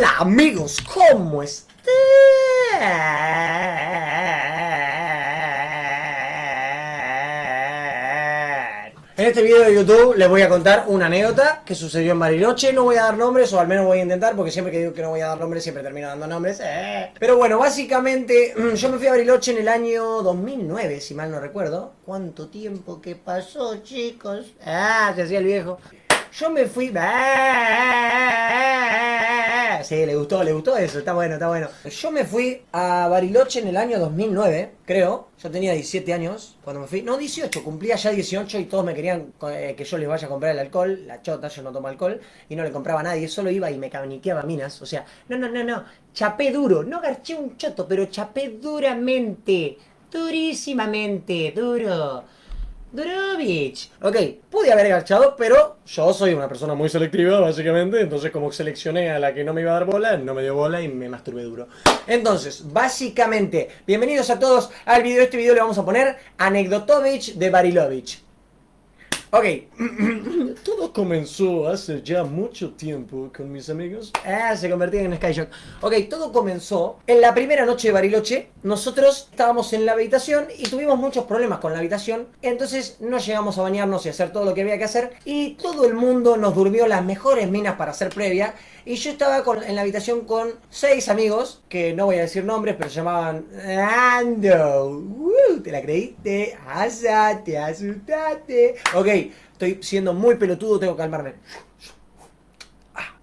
Hola amigos, ¿cómo están? En este video de YouTube les voy a contar una anécdota que sucedió en Bariloche. No voy a dar nombres, o al menos voy a intentar, porque siempre que digo que no voy a dar nombres, siempre termino dando nombres. Eh. Pero bueno, básicamente, mm, yo me fui a Bariloche en el año 2009, si mal no recuerdo. ¿Cuánto tiempo que pasó, chicos? Ah, se hacía el viejo. Yo me fui. Sí, le gustó, le gustó eso, está bueno, está bueno. Yo me fui a Bariloche en el año 2009, creo. Yo tenía 17 años cuando me fui. No, 18, cumplía ya 18 y todos me querían eh, que yo les vaya a comprar el alcohol. La chota, yo no tomo alcohol. Y no le compraba a nadie, solo iba y me cabaniqueaba minas. O sea, no, no, no, no. Chapé duro. No garché un choto, pero chapé duramente. Durísimamente, duro. Durovich. Ok, pude haber agachado, pero yo soy una persona muy selectiva, básicamente. Entonces, como seleccioné a la que no me iba a dar bola, no me dio bola y me masturbé duro. Entonces, básicamente, bienvenidos a todos al video. Este video le vamos a poner Anecdotovich de Barilovich. Ok, todo comenzó hace ya mucho tiempo con mis amigos. Ah, se convertían en Skyshock. Ok, todo comenzó en la primera noche de Bariloche. Nosotros estábamos en la habitación y tuvimos muchos problemas con la habitación. Entonces no llegamos a bañarnos y hacer todo lo que había que hacer. Y todo el mundo nos durmió las mejores minas para hacer previa. Y yo estaba en la habitación con seis amigos, que no voy a decir nombres, pero se llamaban Ando. ¿Te la creíste? Asate, asustaste. Ok, estoy siendo muy pelotudo, tengo que calmarme.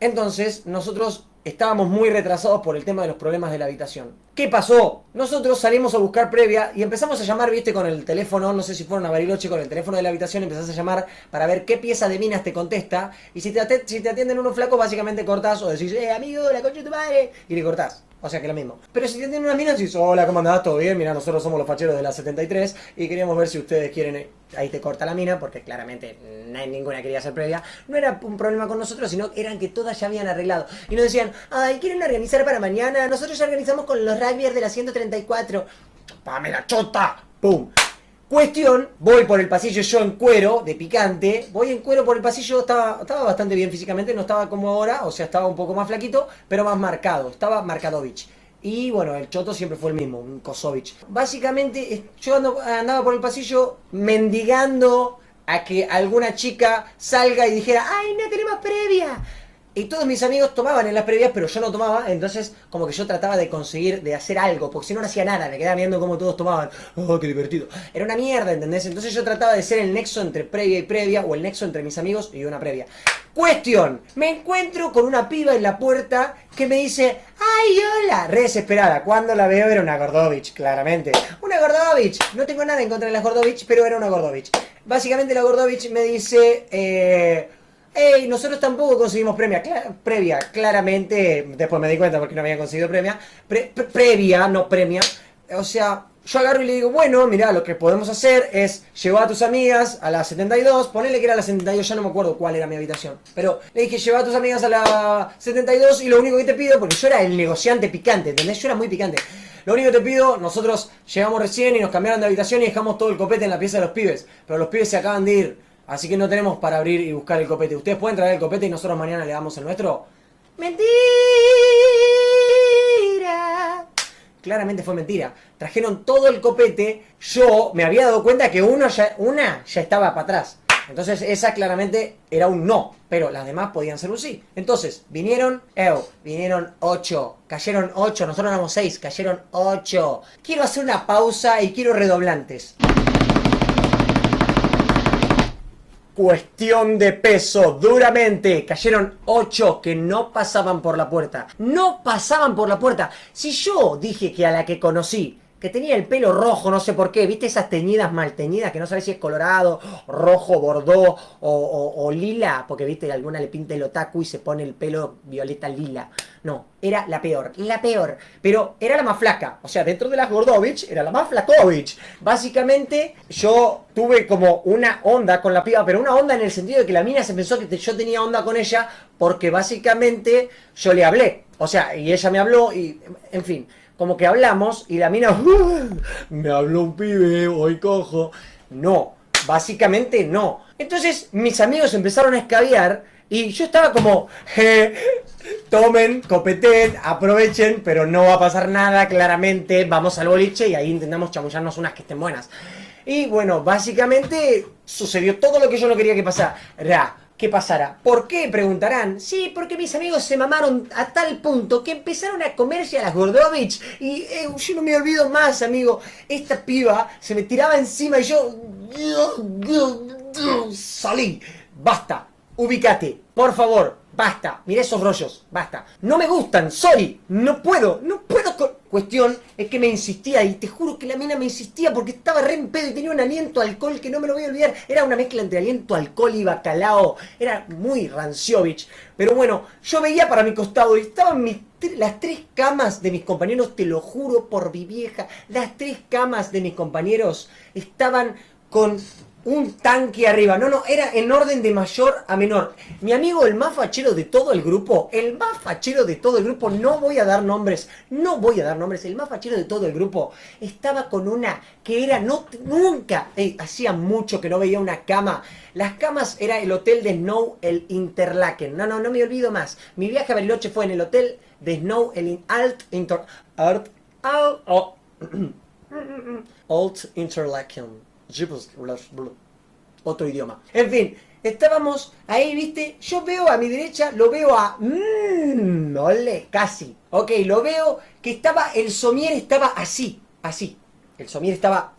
Entonces, nosotros estábamos muy retrasados por el tema de los problemas de la habitación. ¿Qué pasó? Nosotros salimos a buscar previa y empezamos a llamar, viste, con el teléfono, no sé si fueron a Bariloche, con el teléfono de la habitación, empezás a llamar para ver qué pieza de minas te contesta. Y si te, si te atienden unos flacos, básicamente cortás o decís, eh, amigo, la concha de tu madre, y le cortás. O sea que lo mismo. Pero si te atienden unas minas, decís, hola, ¿cómo andás? ¿Todo bien? Mira, nosotros somos los facheros de la 73 y queríamos ver si ustedes quieren eh, ahí te corta la mina, porque claramente ninguna quería hacer previa. No era un problema con nosotros, sino eran que todas ya habían arreglado. Y nos decían, ay, ¿quieren organizar para mañana? Nosotros ya organizamos con los rugbyers de la 134. la chota! ¡Pum! Cuestión, voy por el pasillo yo en cuero, de picante, voy en cuero por el pasillo, estaba, bastante bien físicamente, no estaba como ahora, o sea, estaba un poco más flaquito, pero más marcado, estaba Markadovich. Y bueno, el choto siempre fue el mismo, un Kosovich. Básicamente, yo andaba por el pasillo mendigando a que alguna chica salga y dijera, ¡ay, no tenemos previa! Y todos mis amigos tomaban en las previas, pero yo no tomaba, entonces como que yo trataba de conseguir, de hacer algo, porque si no no hacía nada, me quedaba viendo cómo todos tomaban. ¡Oh, qué divertido! Era una mierda, ¿entendés? Entonces yo trataba de ser el nexo entre previa y previa, o el nexo entre mis amigos y una previa. Cuestión, me encuentro con una piba en la puerta que me dice, ¡ay, hola! Re desesperada, cuando la veo era una Gordovich, claramente. Una Gordovich, no tengo nada en contra de la Gordovich, pero era una Gordovich. Básicamente la Gordovich me dice, eh Ey, nosotros tampoco conseguimos premia, previa, claramente, después me di cuenta porque no había conseguido premia, previa, no premia. O sea, yo agarro y le digo, bueno, mira, lo que podemos hacer es llevar a tus amigas a la 72, ponele que era la 72, ya no me acuerdo cuál era mi habitación. Pero le dije, lleva a tus amigas a la 72 y lo único que te pido, porque yo era el negociante picante, ¿entendés? Yo era muy picante. Lo único que te pido, nosotros llegamos recién y nos cambiaron de habitación y dejamos todo el copete en la pieza de los pibes. Pero los pibes se acaban de ir. Así que no tenemos para abrir y buscar el copete. Ustedes pueden traer el copete y nosotros mañana le damos el nuestro. ¡Mentira! Claramente fue mentira. Trajeron todo el copete. Yo me había dado cuenta que uno ya, una ya estaba para atrás. Entonces esa claramente era un no, pero las demás podían ser un sí. Entonces vinieron, ew, vinieron ocho, cayeron ocho, nosotros éramos seis, cayeron ocho. Quiero hacer una pausa y quiero redoblantes. Cuestión de peso, duramente. Cayeron ocho que no pasaban por la puerta. No pasaban por la puerta. Si yo dije que a la que conocí que tenía el pelo rojo, no sé por qué, ¿viste esas teñidas mal teñidas que no sabes si es colorado, rojo, bordó o, lila? Porque, ¿viste? Alguna le pinta el otaku y se pone el pelo violeta lila. No, era la peor, la peor. Pero era la más flaca. O sea, dentro de las Gordovich, era la más flakovich. Básicamente, yo tuve como una onda con la piba, pero una onda en el sentido de que la mina se pensó que yo tenía onda con ella porque básicamente yo le hablé. O sea, y ella me habló y, en fin como que hablamos y la mina, me habló un pibe, hoy cojo. No, básicamente no. Entonces mis amigos empezaron a escabiar Y yo estaba como, tomen, copeten, aprovechen, pero no va a pasar nada, claramente, vamos al boliche y ahí intentamos chamullarnos unas que estén buenas. Y bueno, básicamente sucedió todo lo que yo no quería que pasara. ¿Qué pasara? ¿Por qué? Preguntarán. Sí, porque mis amigos se mamaron a tal punto que empezaron a comerse a las Gordovich. Y eh, yo no me olvido más, amigo. Esta piba se me tiraba encima y yo... Salí. Basta. Ubicate. Por favor. Basta, mira esos rollos, basta. No me gustan, sorry, no puedo, no puedo. Cuestión es que me insistía y te juro que la mina me insistía porque estaba re en pedo y tenía un aliento alcohol que no me lo voy a olvidar. Era una mezcla entre aliento alcohol y bacalao. Era muy Ranciovich. Pero bueno, yo veía para mi costado y estaban mis las tres camas de mis compañeros, te lo juro por mi vieja, las tres camas de mis compañeros estaban con un tanque arriba. No, no, era en orden de mayor a menor. Mi amigo, el más fachero de todo el grupo, el más fachero de todo el grupo, no voy a dar nombres, no voy a dar nombres, el más fachero de todo el grupo, estaba con una que era, no, nunca, hacía mucho que no veía una cama. Las camas era el hotel de Snow, el Interlaken. No, no, no me olvido más. Mi viaje a Bariloche fue en el hotel de Snow, el Alt Inter... Alt... Alt... Oh. Alt Interlaken. Otro idioma. En fin, estábamos ahí, viste. Yo veo a mi derecha, lo veo a. Mmm, ole, casi. Ok, lo veo que estaba. El somier estaba así, así. El somier estaba.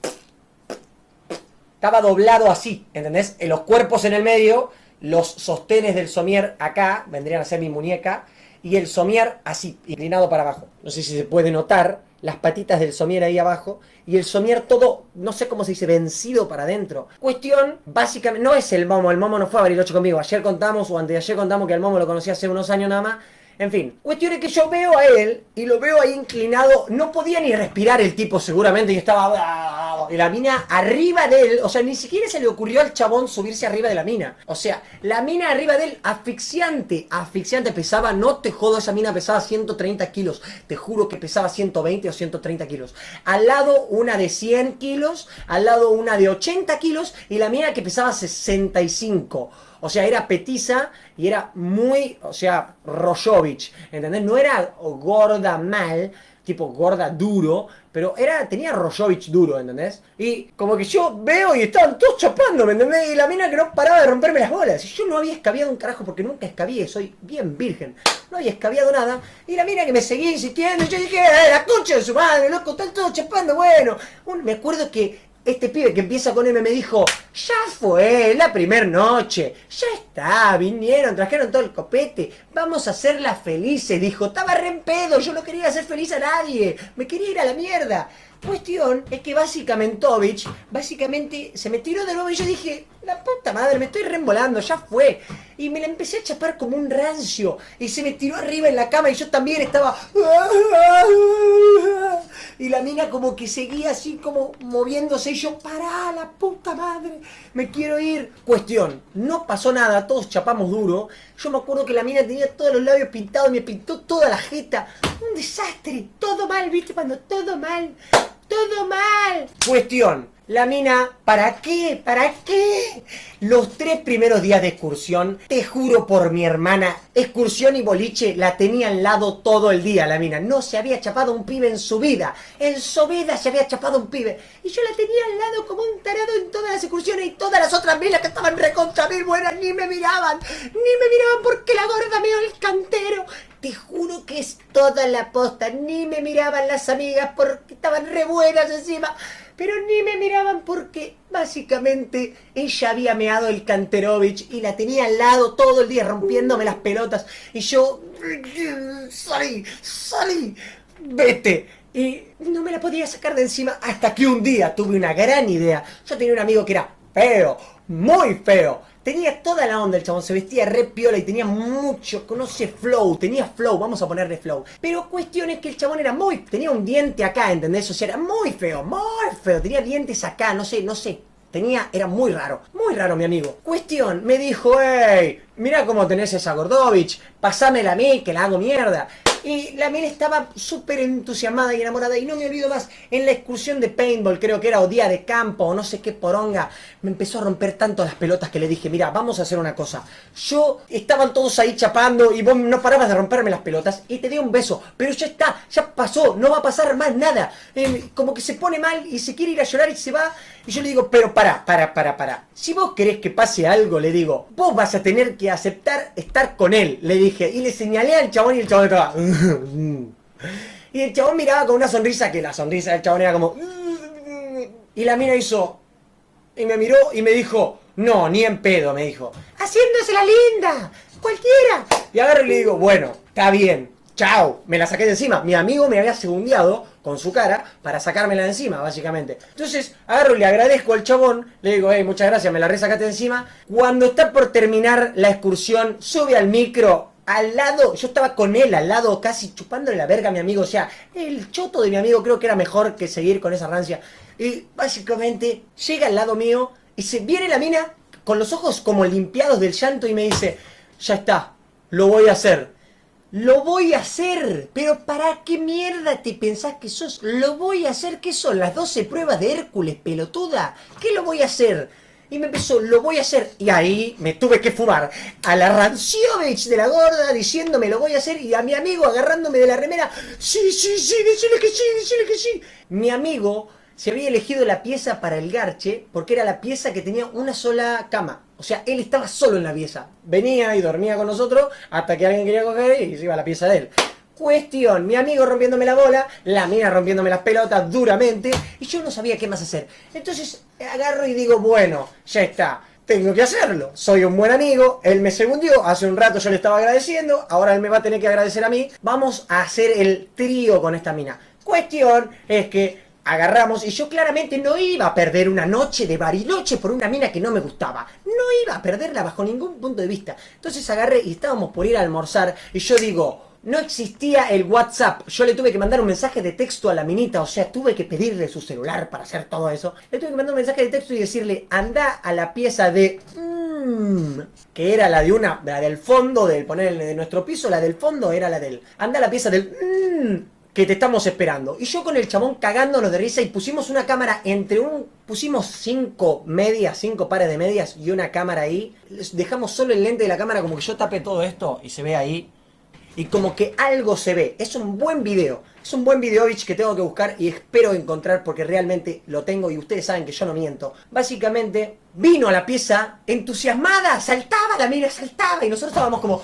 Estaba doblado así, ¿entendés? En los cuerpos en el medio, los sostenes del somier acá, vendrían a ser mi muñeca, y el somier así, inclinado para abajo. No sé si se puede notar, las patitas del somier ahí abajo y el somier todo, no sé cómo se dice, vencido para adentro. Cuestión, básicamente, no es el momo, el momo no fue a Bariloche conmigo. Ayer contamos, o antes de ayer contamos que el momo lo conocí hace unos años nada más en fin, cuestión es que yo veo a él y lo veo ahí inclinado. No podía ni respirar el tipo seguramente y estaba... Y la mina arriba de él. O sea, ni siquiera se le ocurrió al chabón subirse arriba de la mina. O sea, la mina arriba de él, asfixiante, asfixiante. Pesaba, no te jodo, esa mina pesaba 130 kilos. Te juro que pesaba 120 o 130 kilos. Al lado una de 100 kilos, al lado una de 80 kilos y la mina que pesaba 65. O sea, era petiza y era muy, o sea, Rojovich, ¿entendés? No era gorda mal, tipo gorda duro, pero era, tenía Rojovich duro, ¿entendés? Y como que yo veo y estaban todos chapando, ¿me entendés? Y la mina que no paraba de romperme las bolas. Y yo no había escabiado un carajo porque nunca escabié, soy bien virgen. No había escabiado nada. Y la mina que me seguía insistiendo, y yo dije, ¡eh, la concha de su madre, loco! Están todos chapando, bueno. me acuerdo que este pibe que empieza con M me dijo, ya fue, la primer noche, ya está, vinieron, trajeron todo el copete, vamos a hacerla felices, dijo, estaba re en pedo, yo no quería hacer feliz a nadie, me quería ir a la mierda. Cuestión es que básicamente básicamente se me tiró de nuevo y yo dije, la puta madre, me estoy reembolando, ya fue. Y me la empecé a chapar como un rancio. Y se me tiró arriba en la cama y yo también estaba... Y la mina como que seguía así como moviéndose y yo, pará, la puta madre, me quiero ir. Cuestión, no pasó nada, todos chapamos duro. Yo me acuerdo que la mina tenía todos los labios pintados, me pintó toda la jeta. Un desastre, todo mal, ¿viste? Cuando todo mal, todo mal. Cuestión, la mina, ¿para qué? ¿Para qué? Los tres primeros días de excursión, te juro por mi hermana, excursión y boliche la tenía al lado todo el día la mina. No se había chapado un pibe en su vida. En su vida se había chapado un pibe. Y yo la tenía al lado como un tarado en todas las excursiones y todas las otras minas que estaban recontra mil buenas ni me miraban. Ni me miraban porque la gorda me el cantero. Te juro toda la posta. Ni me miraban las amigas porque estaban re buenas encima pero ni me miraban porque básicamente ella había meado el Canterovich y la tenía al lado todo el día rompiéndome las pelotas y yo salí, salí, vete. Y no me la podía sacar de encima hasta que un día tuve una gran idea. Yo tenía un amigo que era feo, muy feo Tenía toda la onda el chabón, se vestía re piola y tenía mucho, conoce flow, tenía flow, vamos a ponerle flow. Pero cuestión es que el chabón era muy, tenía un diente acá, ¿entendés? O sea, era muy feo, muy feo, tenía dientes acá, no sé, no sé, tenía, era muy raro, muy raro mi amigo. Cuestión, me dijo, hey, mira cómo tenés esa Gordovich, pasámela a mí, que la hago mierda. Y la mina estaba súper entusiasmada y enamorada. Y no me olvido más, en la excursión de paintball, creo que era, o día de campo, o no sé qué poronga, me empezó a romper tanto las pelotas que le dije, mira, vamos a hacer una cosa. Yo, estaban todos ahí chapando y vos no parabas de romperme las pelotas y te di un beso. Pero ya está, ya pasó, no va a pasar más nada. Eh, como que se pone mal y se quiere ir a llorar y se va. Y yo le digo, pero para, para, para, para. Si vos querés que pase algo, le digo, vos vas a tener que aceptar estar con él, le dije. Y le señalé al chabón y el chabón estaba... y el chabón miraba con una sonrisa que la sonrisa del chabón era como... Y la mina hizo... Y me miró y me dijo, no, ni en pedo, me dijo. Haciéndose la linda, cualquiera. Y agarro y le digo, bueno, está bien, chao. Me la saqué de encima. Mi amigo me había segundeado con su cara para sacármela de encima, básicamente. Entonces, agarro y le agradezco al chabón, le digo, hey, muchas gracias, me la resacaste de encima. Cuando está por terminar la excursión, sube al micro, al lado, yo estaba con él al lado, casi chupándole la verga a mi amigo, o sea, el choto de mi amigo creo que era mejor que seguir con esa rancia. Y básicamente llega al lado mío y se viene la mina con los ojos como limpiados del llanto y me dice, ya está, lo voy a hacer. Lo voy a hacer. Pero ¿para qué mierda te pensás que sos? Lo voy a hacer. ¿Qué son las 12 pruebas de Hércules, pelotuda? ¿Qué lo voy a hacer? Y me empezó, lo voy a hacer. Y ahí me tuve que fumar a la Ranciovich de la gorda diciéndome, lo voy a hacer. Y a mi amigo agarrándome de la remera, sí, sí, sí, decirle que sí, decirle que sí. Mi amigo se había elegido la pieza para el garche porque era la pieza que tenía una sola cama. O sea, él estaba solo en la pieza. Venía y dormía con nosotros hasta que alguien quería coger y se iba a la pieza de él. Cuestión, mi amigo rompiéndome la bola, la mía rompiéndome las pelotas duramente y yo no sabía qué más hacer. Entonces agarro y digo, bueno, ya está, tengo que hacerlo. Soy un buen amigo, él me segundió, hace un rato yo le estaba agradeciendo, ahora él me va a tener que agradecer a mí. Vamos a hacer el trío con esta mina. Cuestión es que agarramos y yo claramente no iba a perder una noche de bariloche por una mina que no me gustaba. No iba a perderla bajo ningún punto de vista. Entonces agarré y estábamos por ir a almorzar y yo digo, no existía el WhatsApp. Yo le tuve que mandar un mensaje de texto a la minita, o sea, tuve que pedirle su celular para hacer todo eso. Le tuve que mandar un mensaje de texto y decirle, anda a la pieza de... Mmm, que era la de una, la del fondo, del poner de nuestro piso, la del fondo era la del... Anda a la pieza del... Mmm, que te estamos esperando. Y yo con el chabón cagándonos de risa y pusimos una cámara entre un... Pusimos cinco medias, cinco pares de medias y una cámara ahí. Dejamos solo el lente de la cámara como que yo tape todo esto y se ve ahí. Y como que algo se ve. Es un buen video. Es un buen video, que tengo que buscar y espero encontrar porque realmente lo tengo y ustedes saben que yo no miento. Básicamente, vino a la pieza entusiasmada, saltaba, la mira saltaba y nosotros estábamos como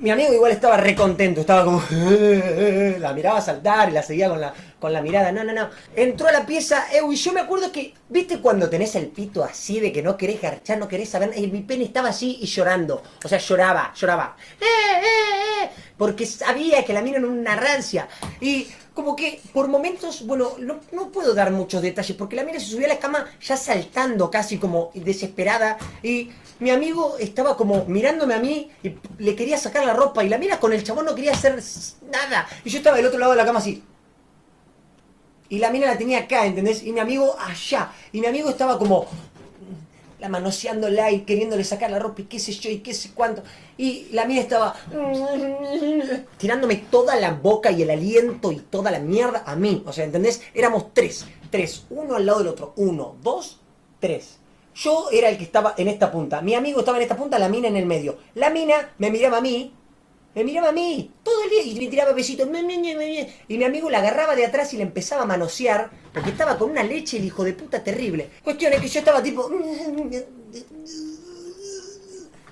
mi amigo igual estaba recontento, estaba como. la miraba saltar y la seguía con la, con la mirada. No, no, no. Entró a la pieza, y yo me acuerdo que. ¿Viste cuando tenés el pito así de que no querés garchar, no querés saber? Y mi pene estaba así y llorando. O sea, lloraba, lloraba. ¡Eh, eh, eh! Porque sabía que la mina era una rancia. Y como que por momentos, bueno, no, puedo dar muchos detalles porque la mina se subió a la cama ya saltando casi como desesperada y mi amigo estaba como mirándome a mí y le quería sacar la ropa y la mina con el chabón no quería hacer nada y yo estaba del otro lado de la cama así. Y la mina la tenía acá, ¿entendés? Y mi amigo allá. Y mi amigo estaba como la manoseándola y queriéndole sacar la ropa y qué sé yo y qué sé cuánto. Y la mía estaba tirándome toda la boca y el aliento y toda la mierda a mí. O sea, ¿entendés? Éramos tres. Tres. Uno al lado del otro. Uno, dos, tres. Yo era el que estaba en esta punta. Mi amigo estaba en esta punta, la mina en el medio. La mina me miraba a mí me miraba a mí todo el día y me tiraba besitos. Y mi amigo la agarraba de atrás y le empezaba a manosear porque estaba con una leche el hijo de puta terrible. Cuestión es que yo estaba tipo...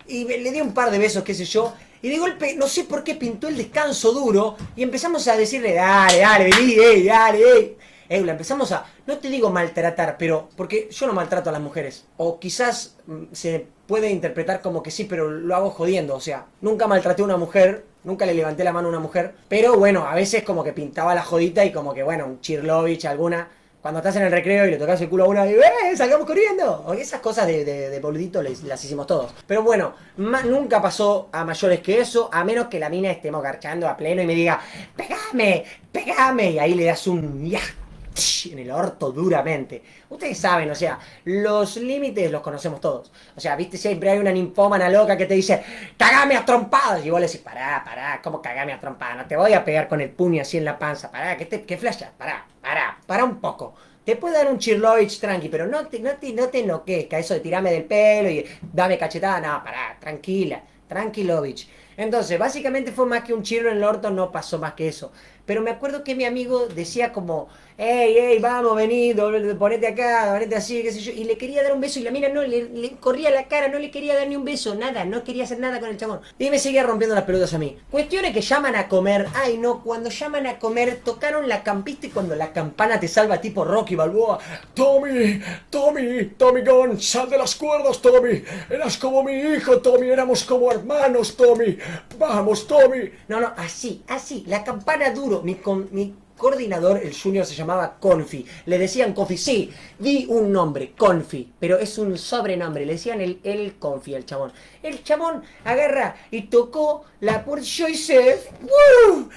Y le di un par de besos, qué sé yo. Y de golpe, no sé por qué pintó el descanso duro y empezamos a decirle, dale, dale, vení, ey, dale, ey. Empezamos a, no te digo maltratar, pero porque yo no maltrato a las mujeres. O quizás mm, se puede interpretar como que sí, pero lo hago jodiendo. O sea, nunca maltraté a una mujer, nunca le levanté la mano a una mujer. Pero bueno, a veces como que pintaba la jodita y como que, bueno, un Chirlovich, alguna. Cuando estás en el recreo y le tocas el culo a una y ¡eh! ¡Salgamos corriendo! Esas cosas de, de, boludito las hicimos todos. Pero bueno, nunca pasó a mayores que eso, a menos que la mina estemos garchando a pleno y me diga ¡Pegame! ¡Pegame! Y ahí le das un ya en el orto duramente. Ustedes saben, o sea, los límites los conocemos todos. O sea, viste, siempre hay una ninfómana loca que te dice, cagame a trompadas. Y vos le decís, pará, pará, ¿cómo cagame a trompadas? No te voy a pegar con el puño así en la panza, pará, que te, que pará, pará, pará un poco. Te puede dar un Chirlovich tranqui, pero no te, no te, no te eso de tirarme del pelo y dame cachetada. No, pará, tranquila, tranquilovich. Entonces, básicamente fue más que un chirro en el orto, no pasó más que eso. Pero me acuerdo que mi amigo decía como, hey, hey, vamos, vení, ponete acá, ponete así, qué sé yo. Y le quería dar un beso y la mina no, le, corría la cara, no le quería dar ni un beso, nada, no quería hacer nada con el chabón. Y me seguía rompiendo las pelotas a mí. Cuestiones que llaman a comer, ay no, cuando llaman a comer, tocaron la campista y cuando la campana te salva tipo Rocky Balboa. Tommy, Tommy, Tommy Gunn, sal de las cuerdas, Tommy. Eras como mi hijo, Tommy, éramos como hermanos, Tommy. Vamos, Tommy. No, no, así, así, la campana duro, mi, con, mi coordinador, el junior se llamaba Confi. Le decían Confi, sí, di un nombre, Confi, pero es un sobrenombre. Le decían el, el Confi al chabón. El chabón agarra y tocó la puerta. Yo hice. ¡Woo!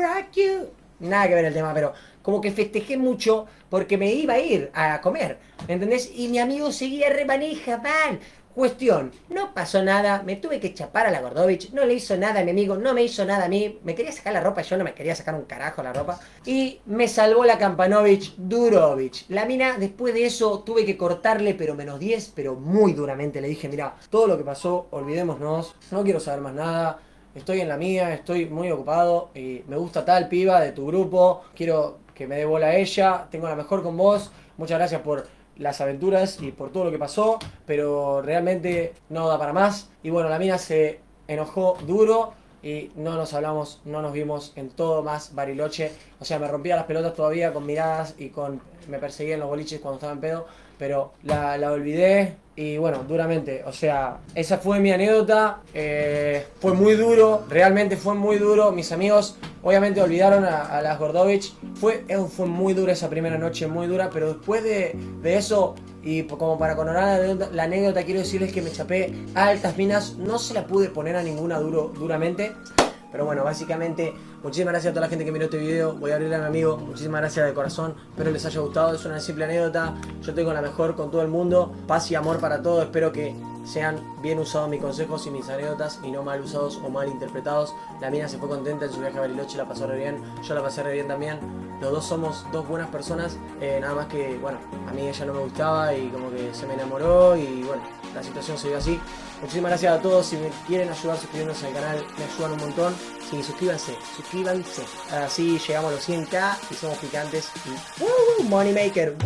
rock you. Nada que ver el tema, pero como que festejé mucho porque me iba a ir a comer. ¿Entendés? Y mi amigo seguía remanija, man. Cuestión, no pasó nada, me tuve que chapar a la Gordovich, no le hizo nada a mi amigo, no me hizo nada a mí, me quería sacar la ropa, yo no me quería sacar un carajo la ropa, y me salvó la Kampanovich Durovich. La mina, después de eso, tuve que cortarle, pero menos 10, pero muy duramente, le dije, mira, todo lo que pasó, olvidémonos, no quiero saber más nada, estoy en la mía, estoy muy ocupado, y me gusta tal piba de tu grupo, quiero que me dé bola a ella, tengo la mejor con vos, muchas gracias por las aventuras y por todo lo que pasó, pero realmente no da para más. Y bueno, la mina se enojó duro y no nos hablamos, no nos vimos en todo más Bariloche. O sea, me rompía las pelotas todavía con miradas y con me perseguía en los boliches cuando estaba en pedo, pero la, la olvidé y bueno, duramente. O sea, esa fue mi anécdota. Eh, fue muy duro, realmente fue muy duro. Mis amigos obviamente olvidaron a, las Gordovich. Fue, eh, fue muy dura esa primera noche, muy dura, pero después de, de eso, y como para coronar la anécdota, quiero decirles que me chapé a altas minas. No se la pude poner a ninguna duro, duramente. Pero bueno, básicamente, muchísimas gracias a toda la gente que miró este video. Voy a abrirle a mi amigo. Muchísimas gracias de corazón. Espero les haya gustado. Es una simple anécdota. Yo tengo la mejor con todo el mundo. Paz y amor para todos. Espero que sean bien usados mis consejos y mis anécdotas y no mal usados o mal interpretados. La mina se fue contenta en su viaje a Bariloche, la pasó re bien. Yo la pasé re bien también. Los dos somos dos buenas personas. Eh, nada más que, bueno, a mí ella no me gustaba y como que se me enamoró y bueno, la situación se dio así. Muchísimas gracias a todos. Si me quieren ayudar suscribiéndose al canal, me ayudan un montón. Sí, suscríbanse, suscríbanse. Así llegamos a los 100k y somos picantes. Y ¡Woo! Money Maker.